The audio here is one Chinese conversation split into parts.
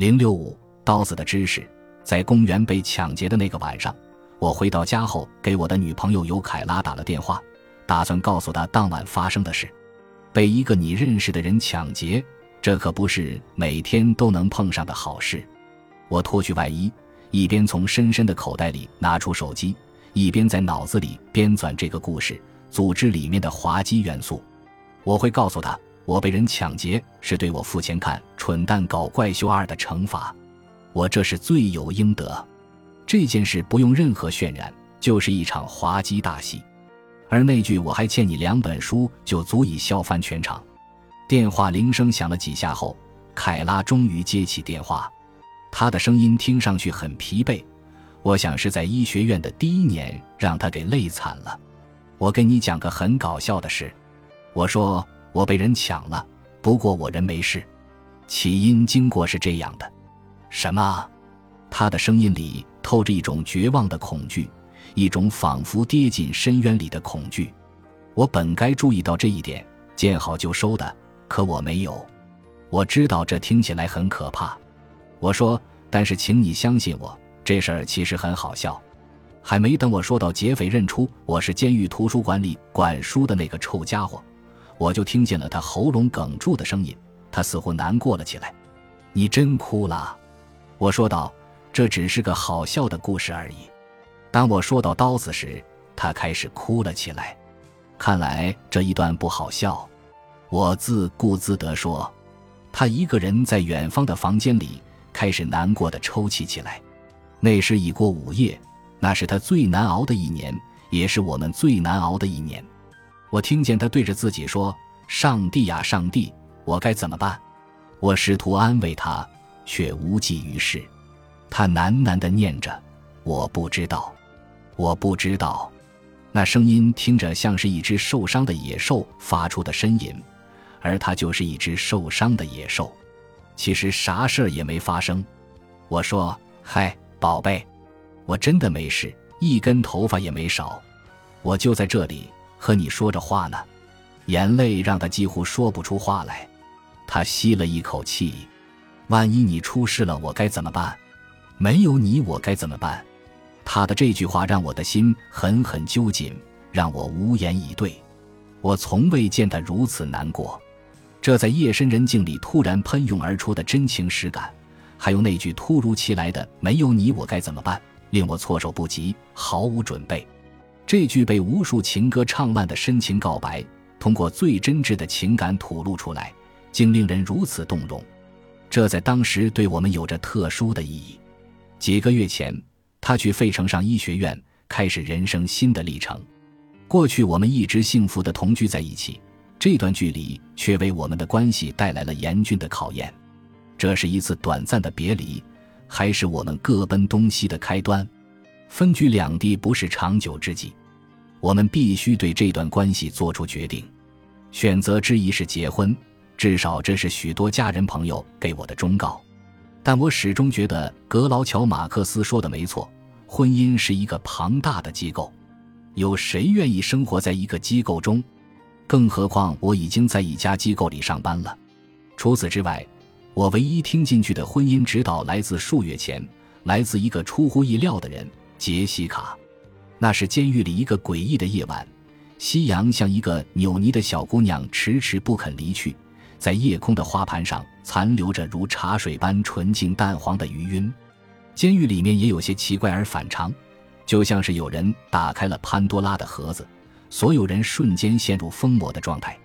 零六五刀子的知识，在公园被抢劫的那个晚上，我回到家后给我的女朋友尤凯拉打了电话，打算告诉她当晚发生的事。被一个你认识的人抢劫，这可不是每天都能碰上的好事。我脱去外衣，一边从深深的口袋里拿出手机，一边在脑子里编纂这个故事，组织里面的滑稽元素。我会告诉他，我被人抢劫是对我付钱看《蠢蛋搞怪秀二》的惩罚，我这是罪有应得。这件事不用任何渲染，就是一场滑稽大戏。而那句“我还欠你两本书”就足以笑翻全场。电话铃声响了几下后，凯拉终于接起电话，她的声音听上去很疲惫，我想是在医学院的第一年让她给累惨了。我跟你讲个很搞笑的事，我说我被人抢了，不过我人没事。起因经过是这样的：什么？他的声音里透着一种绝望的恐惧。一种仿佛跌进深渊里的恐惧，我本该注意到这一点，见好就收的，可我没有。我知道这听起来很可怕，我说，但是请你相信我，这事儿其实很好笑。还没等我说到劫匪认出我是监狱图书馆里管书的那个臭家伙，我就听见了他喉咙哽住的声音，他似乎难过了起来。你真哭了，我说道，这只是个好笑的故事而已。当我说到刀子时，他开始哭了起来。看来这一段不好笑，我自顾自地说。他一个人在远方的房间里开始难过的抽泣起来。那时已过午夜，那是他最难熬的一年，也是我们最难熬的一年。我听见他对着自己说：“上帝呀，上帝，我该怎么办？”我试图安慰他，却无济于事。他喃喃地念着：“我不知道。”我不知道，那声音听着像是一只受伤的野兽发出的呻吟，而他就是一只受伤的野兽。其实啥事儿也没发生。我说：“嗨，宝贝，我真的没事，一根头发也没少，我就在这里和你说着话呢。”眼泪让他几乎说不出话来。他吸了一口气：“万一你出事了，我该怎么办？没有你，我该怎么办？”他的这句话让我的心狠狠揪紧，让我无言以对。我从未见他如此难过。这在夜深人静里突然喷涌而出的真情实感，还有那句突如其来的“没有你我该怎么办”，令我措手不及，毫无准备。这句被无数情歌唱烂的深情告白，通过最真挚的情感吐露出来，竟令人如此动容。这在当时对我们有着特殊的意义。几个月前。他去费城上医学院，开始人生新的历程。过去我们一直幸福的同居在一起，这段距离却为我们的关系带来了严峻的考验。这是一次短暂的别离，还是我们各奔东西的开端？分居两地不是长久之计，我们必须对这段关系做出决定。选择之一是结婚，至少这是许多家人朋友给我的忠告。但我始终觉得格劳乔·马克思说的没错，婚姻是一个庞大的机构，有谁愿意生活在一个机构中？更何况我已经在一家机构里上班了。除此之外，我唯一听进去的婚姻指导来自数月前，来自一个出乎意料的人——杰西卡。那是监狱里一个诡异的夜晚，夕阳像一个扭捏的小姑娘，迟迟不肯离去。在夜空的花盘上残留着如茶水般纯净淡黄的余晕，监狱里面也有些奇怪而反常，就像是有人打开了潘多拉的盒子，所有人瞬间陷入疯魔的状态。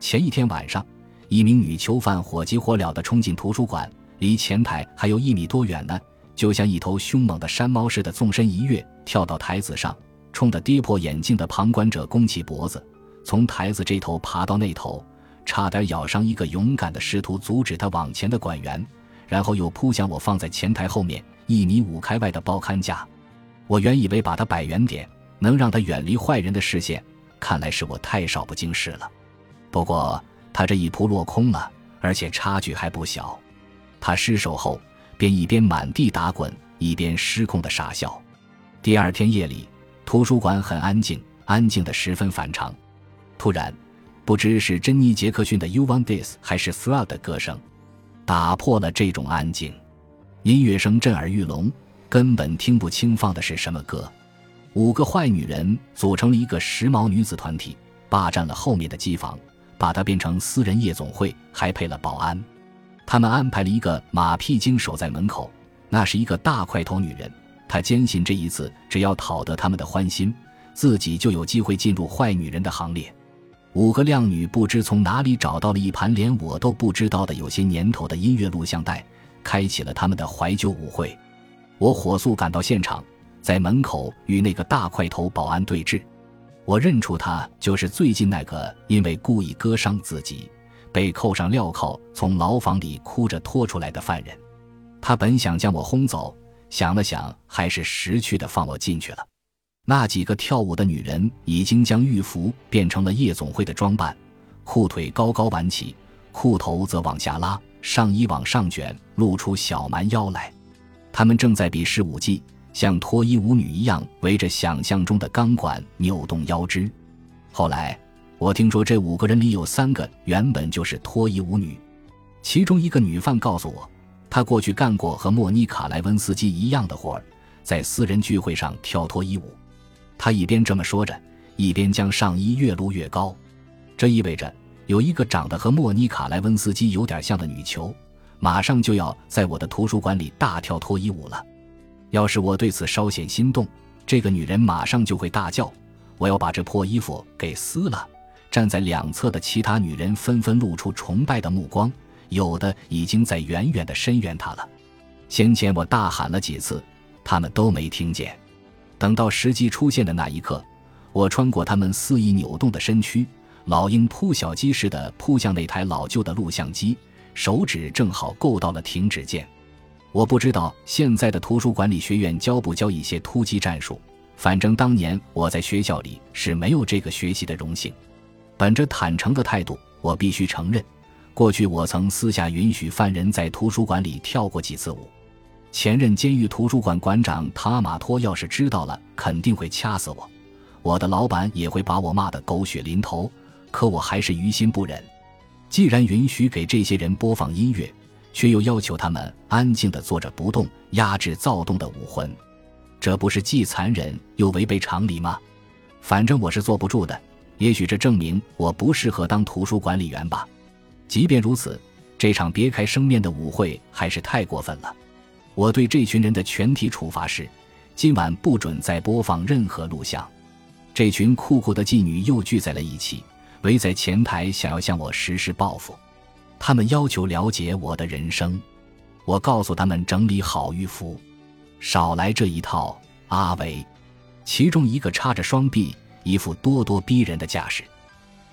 前一天晚上，一名女囚犯火急火燎地冲进图书馆，离前台还有一米多远呢，就像一头凶猛的山猫似的纵身一跃，跳到台子上，冲着跌破眼镜的旁观者弓起脖子，从台子这头爬到那头。差点咬伤一个勇敢的试图阻止他往前的管员，然后又扑向我放在前台后面一米五开外的报刊架。我原以为把他摆远点，能让他远离坏人的视线，看来是我太少不经事了。不过他这一扑落空了，而且差距还不小。他失手后，便一边满地打滚，一边失控的傻笑。第二天夜里，图书馆很安静，安静的十分反常。突然。不知是珍妮·杰克逊的《You Want This》还是 Throughout 的歌声，打破了这种安静。音乐声震耳欲聋，根本听不清放的是什么歌。五个坏女人组成了一个时髦女子团体，霸占了后面的机房，把它变成私人夜总会，还配了保安。他们安排了一个马屁精守在门口，那是一个大块头女人。她坚信这一次只要讨得他们的欢心，自己就有机会进入坏女人的行列。五个靓女不知从哪里找到了一盘连我都不知道的有些年头的音乐录像带，开启了他们的怀旧舞会。我火速赶到现场，在门口与那个大块头保安对峙。我认出他就是最近那个因为故意割伤自己，被扣上镣铐从牢房里哭着拖出来的犯人。他本想将我轰走，想了想，还是识趣的放我进去了。那几个跳舞的女人已经将浴服变成了夜总会的装扮，裤腿高高挽起，裤头则往下拉，上衣往上卷，露出小蛮腰来。她们正在比试舞技，像脱衣舞女一样围着想象中的钢管扭动腰肢。后来，我听说这五个人里有三个原本就是脱衣舞女，其中一个女犯告诉我，她过去干过和莫妮卡莱温斯基一样的活儿，在私人聚会上跳脱衣舞。他一边这么说着，一边将上衣越撸越高，这意味着有一个长得和莫妮卡莱温斯基有点像的女囚，马上就要在我的图书馆里大跳脱衣舞了。要是我对此稍显心动，这个女人马上就会大叫：“我要把这破衣服给撕了！”站在两侧的其他女人纷纷露出崇拜的目光，有的已经在远远的声援她了。先前我大喊了几次，他们都没听见。等到时机出现的那一刻，我穿过他们肆意扭动的身躯，老鹰扑小鸡似的扑向那台老旧的录像机，手指正好够到了停止键。我不知道现在的图书管理学院教不教一些突击战术，反正当年我在学校里是没有这个学习的荣幸。本着坦诚的态度，我必须承认，过去我曾私下允许犯人在图书馆里跳过几次舞。前任监狱图书馆馆长塔马托要是知道了，肯定会掐死我；我的老板也会把我骂得狗血淋头。可我还是于心不忍。既然允许给这些人播放音乐，却又要求他们安静地坐着不动，压制躁动的武魂，这不是既残忍又违背常理吗？反正我是坐不住的。也许这证明我不适合当图书管理员吧。即便如此，这场别开生面的舞会还是太过分了。我对这群人的全体处罚是：今晚不准再播放任何录像。这群酷酷的妓女又聚在了一起，围在前台，想要向我实施报复。他们要求了解我的人生。我告诉他们整理好浴服，少来这一套。阿维，其中一个叉着双臂，一副咄咄逼人的架势，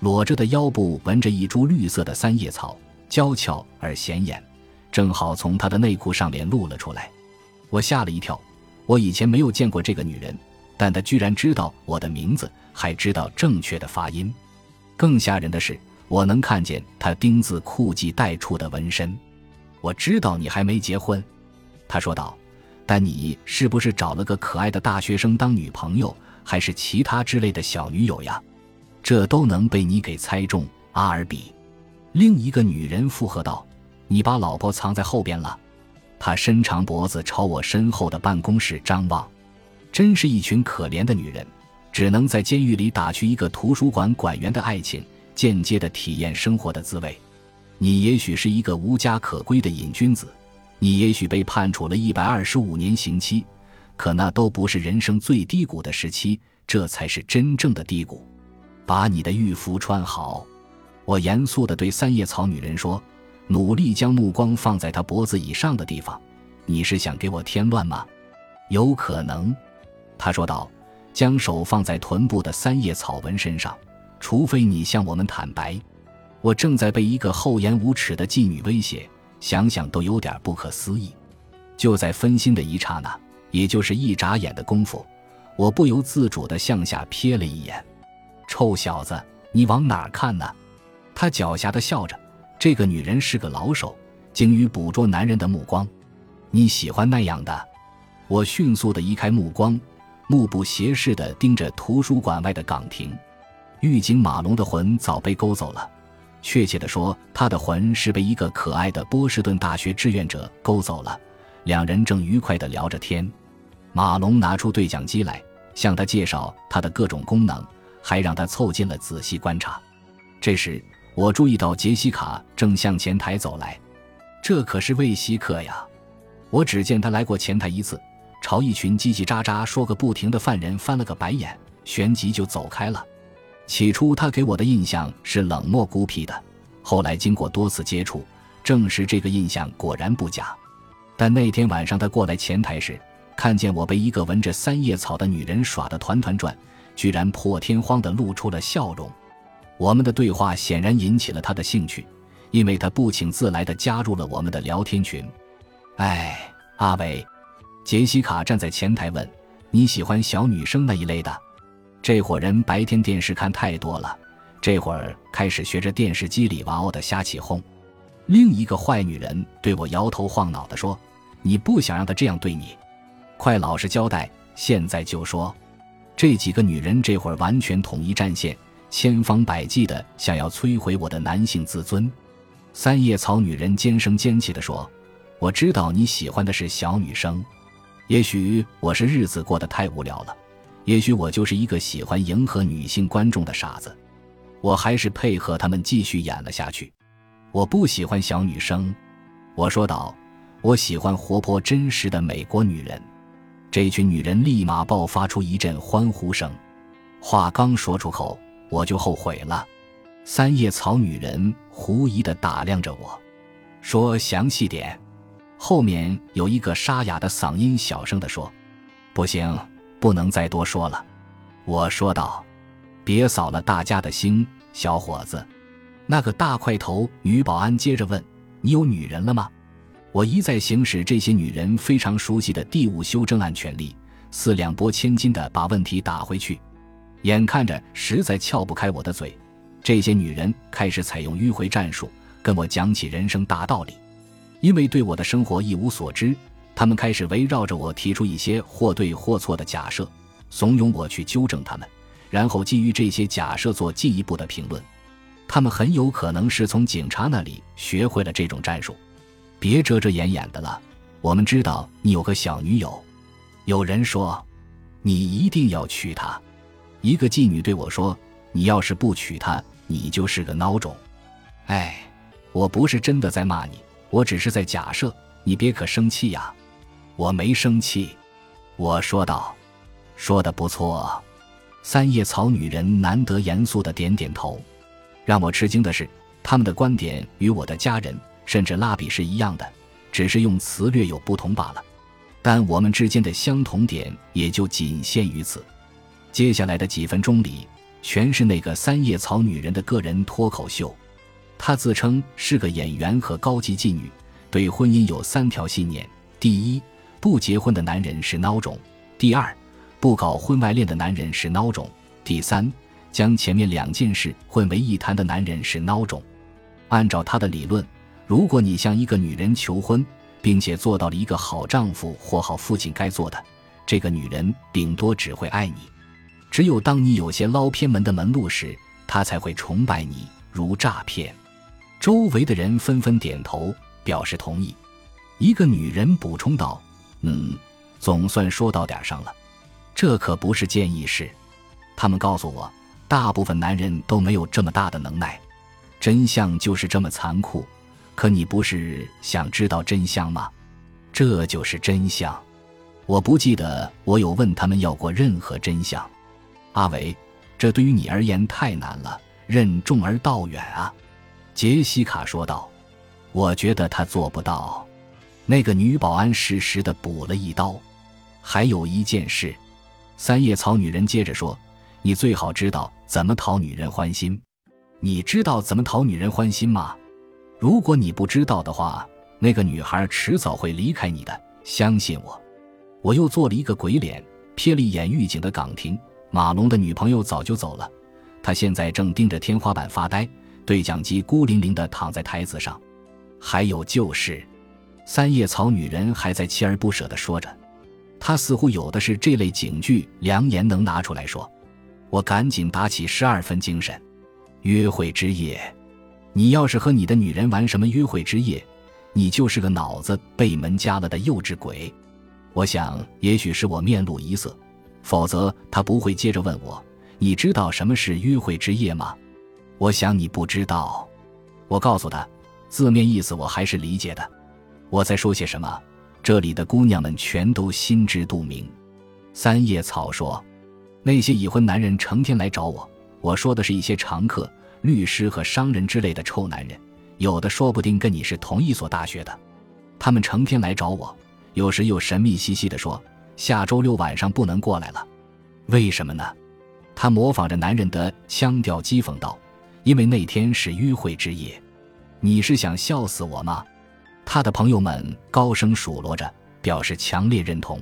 裸着的腰部纹着一株绿色的三叶草，娇俏而显眼。正好从她的内裤上面露了出来，我吓了一跳。我以前没有见过这个女人，但她居然知道我的名字，还知道正确的发音。更吓人的是，我能看见她丁字裤系带处的纹身。我知道你还没结婚，她说道，但你是不是找了个可爱的大学生当女朋友，还是其他之类的小女友呀？这都能被你给猜中，阿尔比。另一个女人附和道。你把老婆藏在后边了，他伸长脖子朝我身后的办公室张望，真是一群可怜的女人，只能在监狱里打去一个图书馆馆员的爱情，间接的体验生活的滋味。你也许是一个无家可归的瘾君子，你也许被判处了一百二十五年刑期，可那都不是人生最低谷的时期，这才是真正的低谷。把你的浴服穿好，我严肃地对三叶草女人说。努力将目光放在她脖子以上的地方，你是想给我添乱吗？有可能，他说道，将手放在臀部的三叶草纹身上。除非你向我们坦白，我正在被一个厚颜无耻的妓女威胁，想想都有点不可思议。就在分心的一刹那，也就是一眨眼的功夫，我不由自主地向下瞥了一眼。臭小子，你往哪儿看呢？他狡黠地笑着。这个女人是个老手，精于捕捉男人的目光。你喜欢那样的？我迅速地移开目光，目不斜视地盯着图书馆外的岗亭。狱警马龙的魂早被勾走了，确切地说，他的魂是被一个可爱的波士顿大学志愿者勾走了。两人正愉快地聊着天。马龙拿出对讲机来，向他介绍它的各种功能，还让他凑近了仔细观察。这时，我注意到杰西卡正向前台走来，这可是魏西克呀！我只见他来过前台一次，朝一群叽叽喳喳说个不停的犯人翻了个白眼，旋即就走开了。起初，他给我的印象是冷漠孤僻的，后来经过多次接触，证实这个印象果然不假。但那天晚上他过来前台时，看见我被一个闻着三叶草的女人耍得团团转，居然破天荒地露出了笑容。我们的对话显然引起了他的兴趣，因为他不请自来的加入了我们的聊天群。哎，阿伟，杰西卡站在前台问：“你喜欢小女生那一类的？”这伙人白天电视看太多了，这会儿开始学着电视机里娃娃的瞎起哄。另一个坏女人对我摇头晃脑地说：“你不想让他这样对你，快老实交代，现在就说。”这几个女人这会儿完全统一战线。千方百计的想要摧毁我的男性自尊，三叶草女人尖声尖气地说：“我知道你喜欢的是小女生，也许我是日子过得太无聊了，也许我就是一个喜欢迎合女性观众的傻子。”我还是配合他们继续演了下去。我不喜欢小女生，我说道：“我喜欢活泼真实的美国女人。”这群女人立马爆发出一阵欢呼声。话刚说出口。我就后悔了。三叶草女人狐疑地打量着我，说：“详细点。”后面有一个沙哑的嗓音小声地说：“不行，不能再多说了。”我说道：“别扫了大家的兴，小伙子。”那个大块头女保安接着问：“你有女人了吗？”我一再行使这些女人非常熟悉的第五修正案权利，四两拨千斤地把问题打回去。眼看着实在撬不开我的嘴，这些女人开始采用迂回战术，跟我讲起人生大道理。因为对我的生活一无所知，她们开始围绕着我提出一些或对或错的假设，怂恿我去纠正他们，然后基于这些假设做进一步的评论。他们很有可能是从警察那里学会了这种战术。别遮遮掩掩的了，我们知道你有个小女友。有人说，你一定要娶她。一个妓女对我说：“你要是不娶她，你就是个孬种。”哎，我不是真的在骂你，我只是在假设，你别可生气呀。我没生气，我说道：“说的不错。”三叶草女人难得严肃的点点头。让我吃惊的是，他们的观点与我的家人甚至蜡笔是一样的，只是用词略有不同罢了。但我们之间的相同点也就仅限于此。接下来的几分钟里，全是那个三叶草女人的个人脱口秀。她自称是个演员和高级妓女，对婚姻有三条信念：第一，不结婚的男人是孬种；第二，不搞婚外恋的男人是孬种；第三，将前面两件事混为一谈的男人是孬种。按照她的理论，如果你向一个女人求婚，并且做到了一个好丈夫或好父亲该做的，这个女人顶多只会爱你。只有当你有些捞偏门的门路时，她才会崇拜你，如诈骗。周围的人纷纷点头表示同意。一个女人补充道：“嗯，总算说到点上了。这可不是建议事。他们告诉我，大部分男人都没有这么大的能耐。真相就是这么残酷。可你不是想知道真相吗？这就是真相。我不记得我有问他们要过任何真相。”阿伟，这对于你而言太难了，任重而道远啊。”杰西卡说道。“我觉得他做不到。”那个女保安适时的补了一刀。“还有一件事。”三叶草女人接着说，“你最好知道怎么讨女人欢心。你知道怎么讨女人欢心吗？如果你不知道的话，那个女孩迟早会离开你的。相信我。”我又做了一个鬼脸，瞥了一眼狱警的岗亭。马龙的女朋友早就走了，他现在正盯着天花板发呆，对讲机孤零零地躺在台子上。还有就是，三叶草女人还在锲而不舍地说着，她似乎有的是这类警句良言能拿出来说。我赶紧打起十二分精神。约会之夜，你要是和你的女人玩什么约会之夜，你就是个脑子被门夹了的幼稚鬼。我想，也许是我面露一色，否则他不会接着问我：“你知道什么是约会之夜吗？”我想你不知道。我告诉他，字面意思我还是理解的。我在说些什么？这里的姑娘们全都心知肚明。三叶草说：“那些已婚男人成天来找我，我说的是一些常客、律师和商人之类的臭男人。”有的说不定跟你是同一所大学的，他们成天来找我，有时又神秘兮兮地说下周六晚上不能过来了，为什么呢？他模仿着男人的腔调讥讽道：“因为那天是约会之夜。”你是想笑死我吗？他的朋友们高声数落着，表示强烈认同。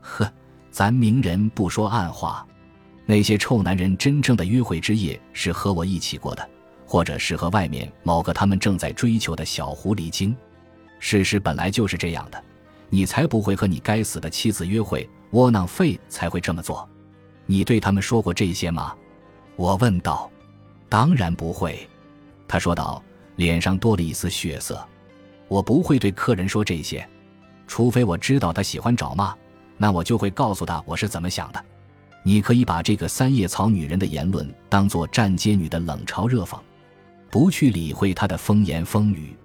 呵，咱明人不说暗话，那些臭男人真正的约会之夜是和我一起过的。或者是和外面某个他们正在追求的小狐狸精，事实本来就是这样的，你才不会和你该死的妻子约会，窝囊废才会这么做。你对他们说过这些吗？我问道。当然不会，他说道，脸上多了一丝血色。我不会对客人说这些，除非我知道他喜欢找骂，那我就会告诉他我是怎么想的。你可以把这个三叶草女人的言论当做站街女的冷嘲热讽。不去理会她的风言风语，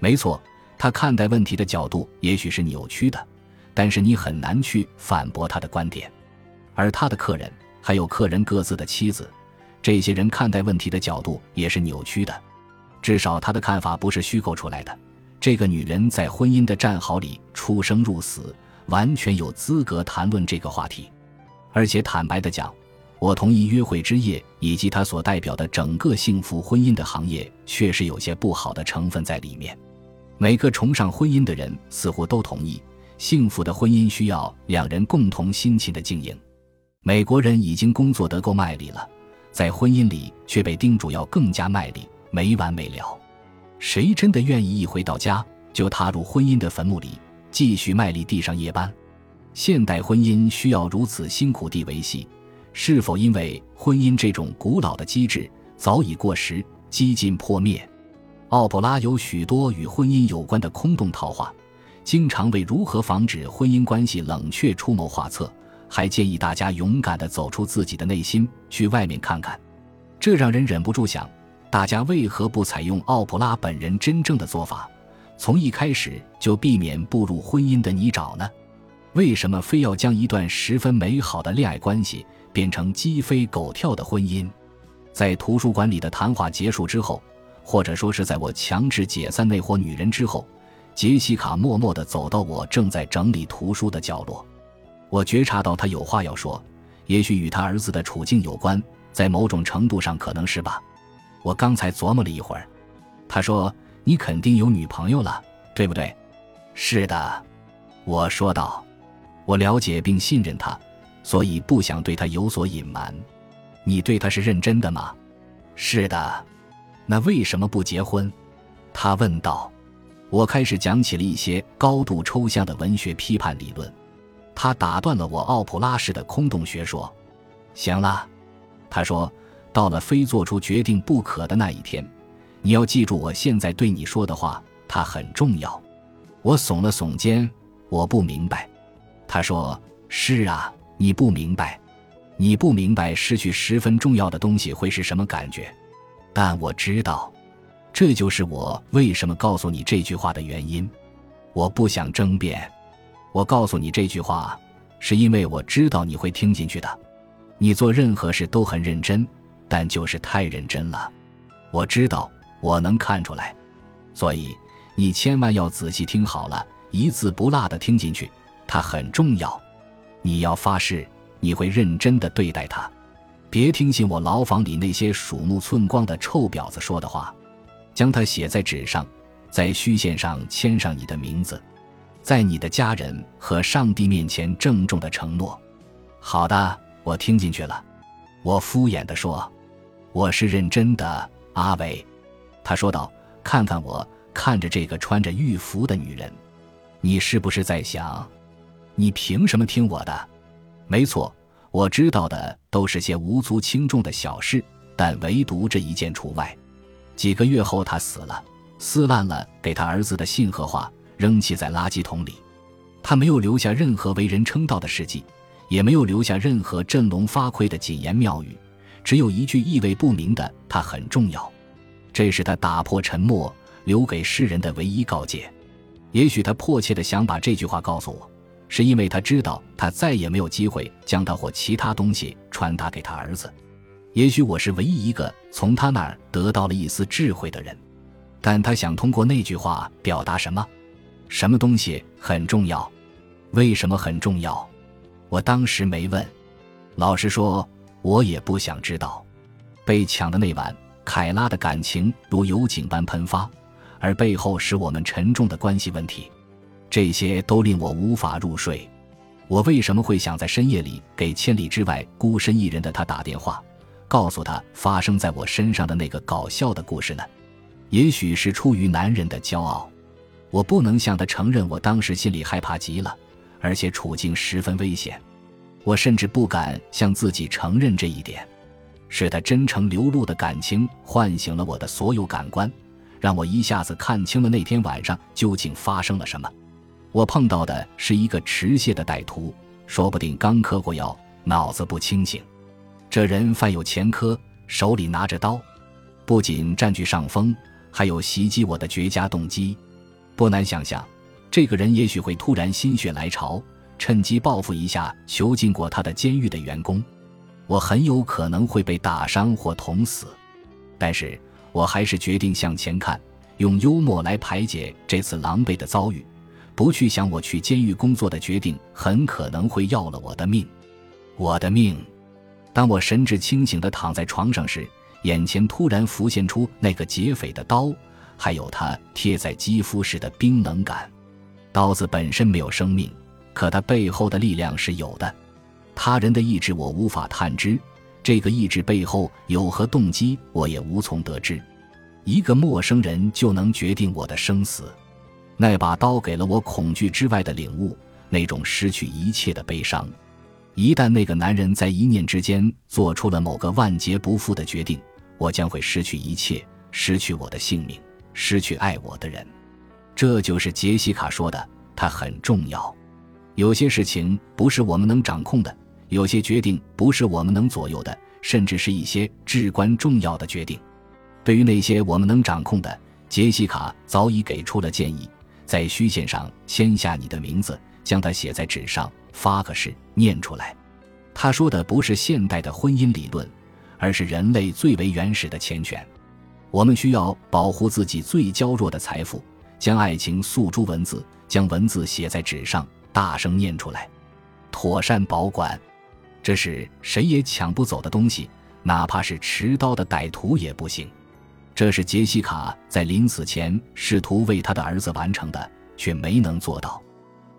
没错，她看待问题的角度也许是扭曲的，但是你很难去反驳他的观点。而他的客人还有客人各自的妻子，这些人看待问题的角度也是扭曲的，至少他的看法不是虚构出来的。这个女人在婚姻的战壕里出生入死，完全有资格谈论这个话题，而且坦白的讲。我同意，约会之夜以及它所代表的整个幸福婚姻的行业，确实有些不好的成分在里面。每个崇尚婚姻的人似乎都同意，幸福的婚姻需要两人共同辛勤的经营。美国人已经工作得够卖力了，在婚姻里却被叮嘱要更加卖力，没完没了。谁真的愿意一回到家就踏入婚姻的坟墓里，继续卖力地上夜班？现代婚姻需要如此辛苦地维系？是否因为婚姻这种古老的机制早已过时、几近破灭？奥普拉有许多与婚姻有关的空洞套话，经常为如何防止婚姻关系冷却出谋划策，还建议大家勇敢地走出自己的内心，去外面看看。这让人忍不住想：大家为何不采用奥普拉本人真正的做法，从一开始就避免步入婚姻的泥沼呢？为什么非要将一段十分美好的恋爱关系？变成鸡飞狗跳的婚姻，在图书馆里的谈话结束之后，或者说是在我强制解散那伙女人之后，杰西卡默默地走到我正在整理图书的角落。我觉察到她有话要说，也许与她儿子的处境有关，在某种程度上可能是吧。我刚才琢磨了一会儿，她说：“你肯定有女朋友了，对不对？”“是的。”我说道。我了解并信任他。所以不想对他有所隐瞒，你对他是认真的吗？是的，那为什么不结婚？他问道。我开始讲起了一些高度抽象的文学批判理论，他打断了我奥普拉式的空洞学说。行了，他说，到了非做出决定不可的那一天，你要记住我现在对你说的话，它很重要。我耸了耸肩，我不明白。他说：“是啊。”你不明白，你不明白失去十分重要的东西会是什么感觉，但我知道，这就是我为什么告诉你这句话的原因。我不想争辩，我告诉你这句话，是因为我知道你会听进去的。你做任何事都很认真，但就是太认真了。我知道，我能看出来，所以你千万要仔细听好了，一字不落的听进去，它很重要。你要发誓，你会认真的对待他，别听信我牢房里那些鼠目寸光的臭婊子说的话。将它写在纸上，在虚线上签上你的名字，在你的家人和上帝面前郑重的承诺。好的，我听进去了。我敷衍的说：“我是认真的，阿伟。”他说道：“看看我，看着这个穿着玉服的女人，你是不是在想？”你凭什么听我的？没错，我知道的都是些无足轻重的小事，但唯独这一件除外。几个月后，他死了，撕烂了给他儿子的信和话，扔弃在垃圾桶里。他没有留下任何为人称道的事迹，也没有留下任何振聋发聩的谨言妙语，只有一句意味不明的“他很重要”。这是他打破沉默、留给世人的唯一告诫。也许他迫切的想把这句话告诉我，是因为他知道他再也没有机会将他或其他东西传达给他儿子。也许我是唯一一个从他那儿得到了一丝智慧的人，但他想通过那句话表达什么？什么东西很重要？为什么很重要？我当时没问。老实说，我也不想知道。被抢的那晚，凯拉的感情如油井般喷发，而背后是我们沉重的关系问题，这些都令我无法入睡。我为什么会想在深夜里给千里之外孤身一人的他打电话，告诉他发生在我身上的那个搞笑的故事呢？也许是出于男人的骄傲，我不能向他承认我当时心里害怕极了。而且处境十分危险，我甚至不敢向自己承认这一点。是他真诚流露的感情唤醒了我的所有感官，让我一下子看清了那天晚上究竟发生了什么。我碰到的是一个持械的歹徒，说不定刚嗑过药，脑子不清醒。这人犯有前科，手里拿着刀，不仅占据上风，还有袭击我的绝佳动机。不难想象。这个人也许会突然心血来潮，趁机报复一下囚禁过他的监狱的员工。我很有可能会被打伤或捅死，但是我还是决定向前看，用幽默来排解这次狼狈的遭遇。不去想我去监狱工作的决定很可能会要了我的命，我的命。当我神志清醒地躺在床上时，眼前突然浮现出那个劫匪的刀，还有他贴在肌肤时的冰冷感。刀子本身没有生命，可它背后的力量是有的。他人的意志我无法探知，这个意志背后有何动机，我也无从得知。一个陌生人就能决定我的生死。那把刀给了我恐惧之外的领悟，那种失去一切的悲伤。一旦那个男人在一念之间做出了某个万劫不复的决定，我将会失去一切，失去我的性命，失去爱我的人。这就是杰西卡说的，它很重要。有些事情不是我们能掌控的，有些决定不是我们能左右的，甚至是一些至关重要的决定。对于那些我们能掌控的，杰西卡早已给出了建议：在虚线上签下你的名字，将它写在纸上，发个誓，念出来。他说的不是现代的婚姻理论，而是人类最为原始的钱权。我们需要保护自己最娇弱的财富。将爱情诉诸文字，将文字写在纸上，大声念出来，妥善保管。这是谁也抢不走的东西，哪怕是持刀的歹徒也不行。这是杰西卡在临死前试图为他的儿子完成的，却没能做到。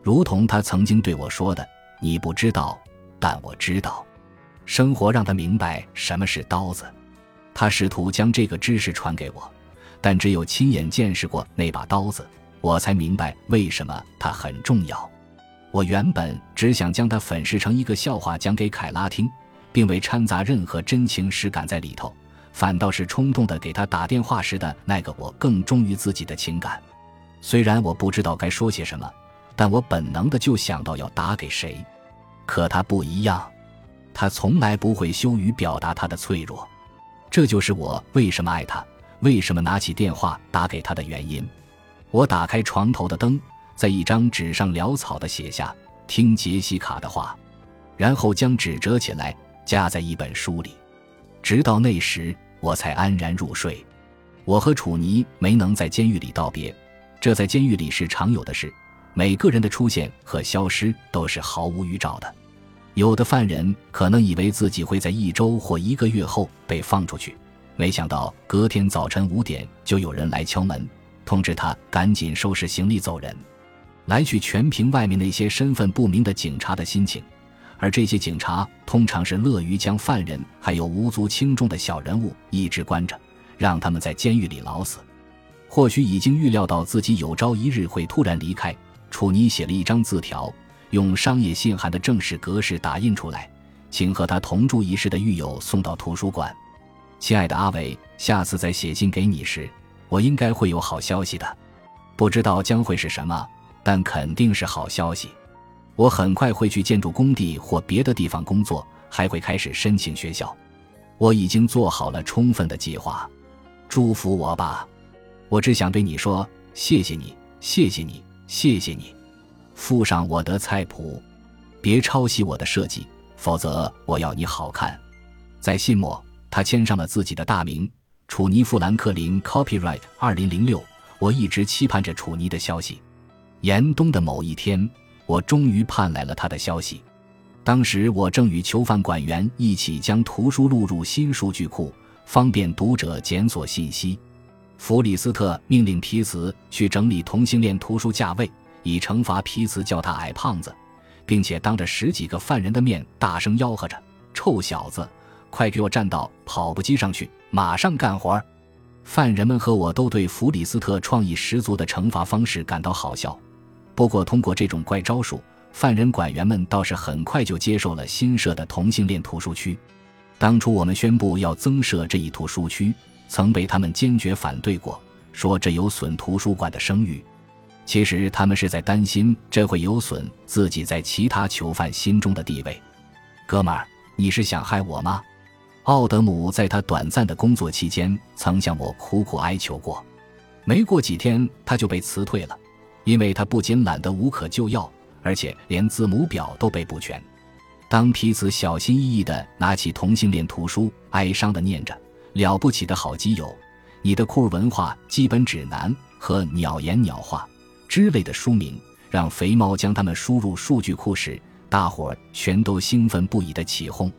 如同他曾经对我说的：“你不知道，但我知道。”生活让他明白什么是刀子。他试图将这个知识传给我。但只有亲眼见识过那把刀子，我才明白为什么它很重要。我原本只想将它粉饰成一个笑话讲给凯拉听，并未掺杂任何真情实感在里头，反倒是冲动的给他打电话时的那个我更忠于自己的情感。虽然我不知道该说些什么，但我本能的就想到要打给谁。可他不一样，他从来不会羞于表达他的脆弱，这就是我为什么爱他。为什么拿起电话打给他的原因？我打开床头的灯，在一张纸上潦草的写下“听杰西卡的话”，然后将纸折起来夹在一本书里。直到那时，我才安然入睡。我和楚尼没能在监狱里道别，这在监狱里是常有的事。每个人的出现和消失都是毫无预兆的。有的犯人可能以为自己会在一周或一个月后被放出去。没想到隔天早晨五点就有人来敲门，通知他赶紧收拾行李走人，来去全凭外面那些身份不明的警察的心情，而这些警察通常是乐于将犯人还有无足轻重的小人物一直关着，让他们在监狱里老死。或许已经预料到自己有朝一日会突然离开，楚尼写了一张字条，用商业信函的正式格式打印出来，请和他同住一室的狱友送到图书馆。亲爱的阿伟，下次再写信给你时，我应该会有好消息的，不知道将会是什么，但肯定是好消息。我很快会去建筑工地或别的地方工作，还会开始申请学校。我已经做好了充分的计划。祝福我吧！我只想对你说，谢谢你，谢谢你，谢谢你。附上我的菜谱，别抄袭我的设计，否则我要你好看。在信末，他签上了自己的大名——楚尼·富兰克林 （Copyright 二零零六）。我一直期盼着楚尼的消息。严冬的某一天。我终于盼来了他的消息。当时我正与囚犯管员一起将图书录入新数据库，方便读者检索信息。弗里斯特命令皮茨去整理同性恋图书价位，以惩罚皮茨叫他矮胖子，并且当着十几个犯人的面大声吆喝着：“臭小子，快给我站到跑步机上去，马上干活！”犯人们和我都对弗里斯特创意十足的惩罚方式感到好笑。不过，通过这种怪招数，犯人管员们倒是很快就接受了新设的同性恋图书区。当初我们宣布要增设这一图书区，曾被他们坚决反对过，说这有损图书馆的声誉。其实他们是在担心这会有损自己在其他囚犯心中的地位。哥们儿，你是想害我吗？奥德姆在他短暂的工作期间曾向我苦苦哀求过。没过几天，他就被辞退了。因为他不仅懒得无可救药，而且连字母表都背不全。当皮子小心翼翼地拿起同性恋图书，哀伤地念着“了不起的好基友，你的库尔文化基本指南和鸟言鸟话”之类的书名，让肥猫将它们输入数据库时，大伙儿全都兴奋不已地起哄。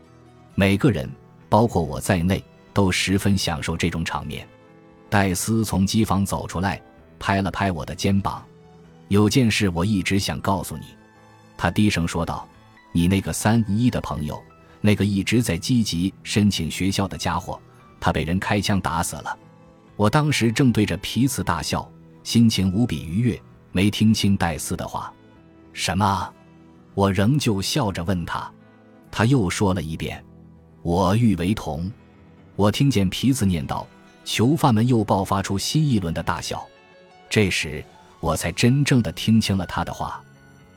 每个人，包括我在内，都十分享受这种场面。戴斯从机房走出来，拍了拍我的肩膀。有件事我一直想告诉你，他低声说道：“你那个三一的朋友，那个一直在积极申请学校的家伙，他被人开枪打死了。”我当时正对着皮茨大笑，心情无比愉悦，没听清戴斯的话。什么？我仍旧笑着问他。他又说了一遍：“我欲为同。”我听见皮子念道：“囚犯们又爆发出新一轮的大笑。”这时。我才真正的听清了他的话，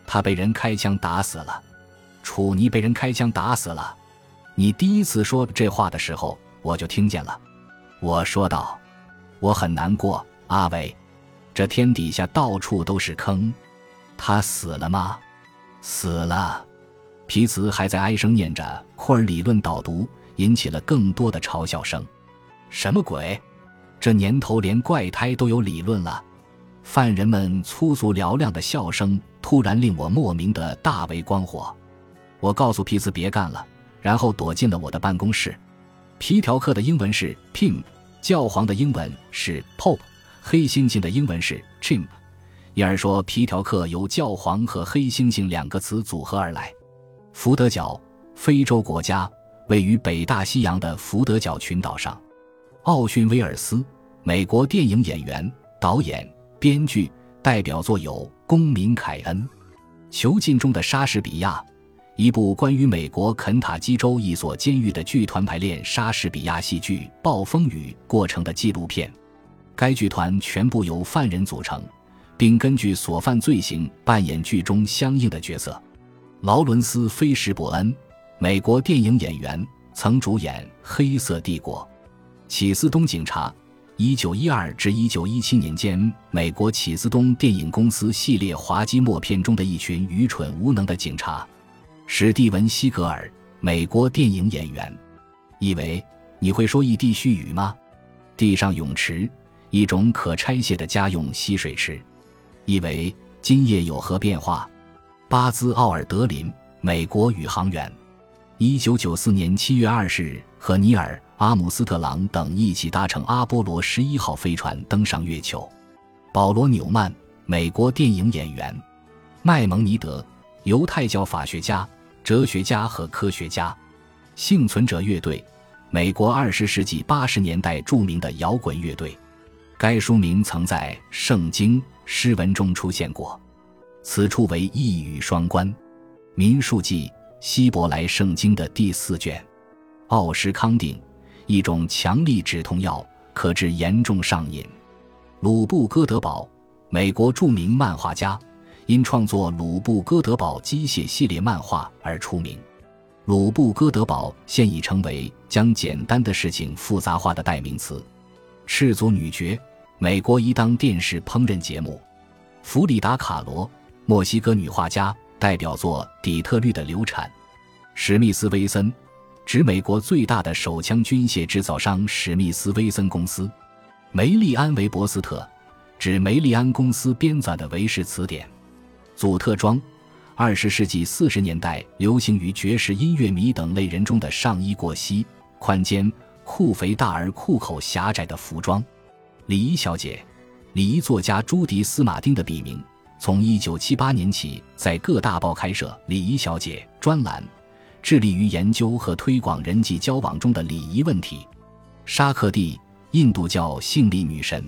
他被人开枪打死了，楚尼被人开枪打死了。你第一次说这话的时候，我就听见了。我说道：“我很难过，阿伟，这天底下到处都是坑。他死了吗？死了。”皮茨还在哀声念着库尔理论导读，引起了更多的嘲笑声。什么鬼？这年头连怪胎都有理论了。犯人们粗俗嘹亮的笑声突然令我莫名的大为光火。我告诉皮兹别干了，然后躲进了我的办公室。皮条客的英文是 Pim，教皇的英文是 pope，黑猩猩的英文是 chimp。因而说皮条客由教皇和黑猩猩两个词组合而来。福德角，非洲国家，位于北大西洋的福德角群岛上。奥逊·威尔斯，美国电影演员、导演。编剧代表作有《公民凯恩》《囚禁中的莎士比亚》，一部关于美国肯塔基州一所监狱的剧团排练莎士比亚戏剧《暴风雨》过程的纪录片。该剧团全部由犯人组成，并根据所犯罪行扮演剧中相应的角色。劳伦斯·菲什伯恩，美国电影演员，曾主演《黑色帝国》《启斯东警察》。一九一二至一九一七年间，美国启斯东电影公司系列滑稽默片中的一群愚蠢无能的警察。史蒂文·西格尔，美国电影演员。以为你会说一地絮语吗？地上泳池，一种可拆卸的家用吸水池。以为今夜有何变化？巴兹·奥尔德林，美国宇航员。一九九四年七月二十日，和尼尔。阿姆斯特朗等一起搭乘阿波罗十一号飞船登上月球。保罗·纽曼，美国电影演员；麦蒙尼德，犹太教法学家、哲学家和科学家；幸存者乐队，美国二十世纪八十年代著名的摇滚乐队。该书名曾在圣经诗文中出现过，此处为一语双关。《民数记》希伯来圣经的第四卷。奥施康定。一种强力止痛药，可致严重上瘾。鲁布·哥德堡，美国著名漫画家，因创作《鲁布·哥德堡机械》系列漫画而出名。鲁布·哥德堡现已成为将简单的事情复杂化的代名词。赤足女爵，美国一档电视烹饪节目。弗里达·卡罗，墨西哥女画家，代表作《底特律的流产》。史密斯威森，指美国最大的手枪军械制造商史密斯威森公司。梅利安·韦伯斯特，指梅利安公司编纂的韦氏词典。祖特装，二十世纪四十年代流行于爵士音乐迷等类人中的上衣过膝、宽肩、裤肥大而裤口狭窄的服装。礼仪小姐，礼仪作家朱迪斯·马丁的笔名。从一九七八年起，在各大报开设“礼仪小姐”专栏，致力于研究和推广人际交往中的礼仪问题。沙克蒂。印度教性力女神，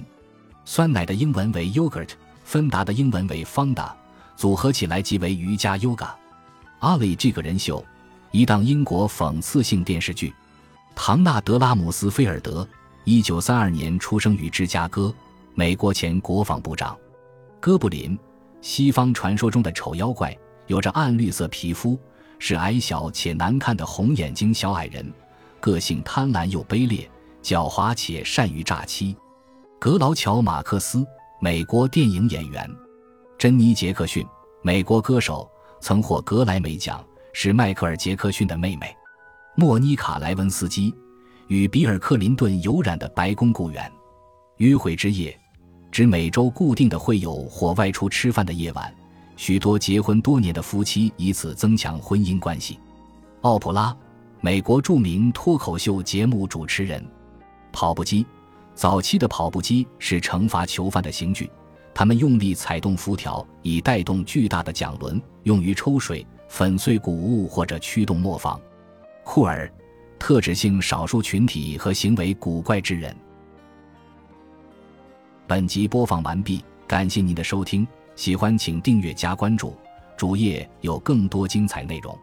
酸奶的英文为 yogurt，芬达的英文为 fonda，组合起来即为瑜伽 yoga。阿里这个人秀，一档英国讽刺性电视剧。唐纳德拉姆斯菲尔德，一九三二年出生于芝加哥，美国前国防部长。哥布林，西方传说中的丑妖怪，有着暗绿色皮肤，是矮小且难看的红眼睛小矮人，个性贪婪又卑劣。狡猾且善于诈欺，格劳乔·马克思，美国电影演员；珍妮·杰克逊，美国歌手，曾获格莱美奖，是迈克尔·杰克逊的妹妹；莫妮卡·莱文斯基，与比尔·克林顿有染的白宫雇员；约会之夜，指每周固定的会友或外出吃饭的夜晚，许多结婚多年的夫妻以此增强婚姻关系；奥普拉，美国著名脱口秀节目主持人。跑步机，早期的跑步机是惩罚囚犯的刑具，他们用力踩动辐条以带动巨大的桨轮，用于抽水、粉碎谷物或者驱动磨坊。库尔，特指性少数群体和行为古怪之人。本集播放完毕，感谢您的收听，喜欢请订阅加关注，主页有更多精彩内容。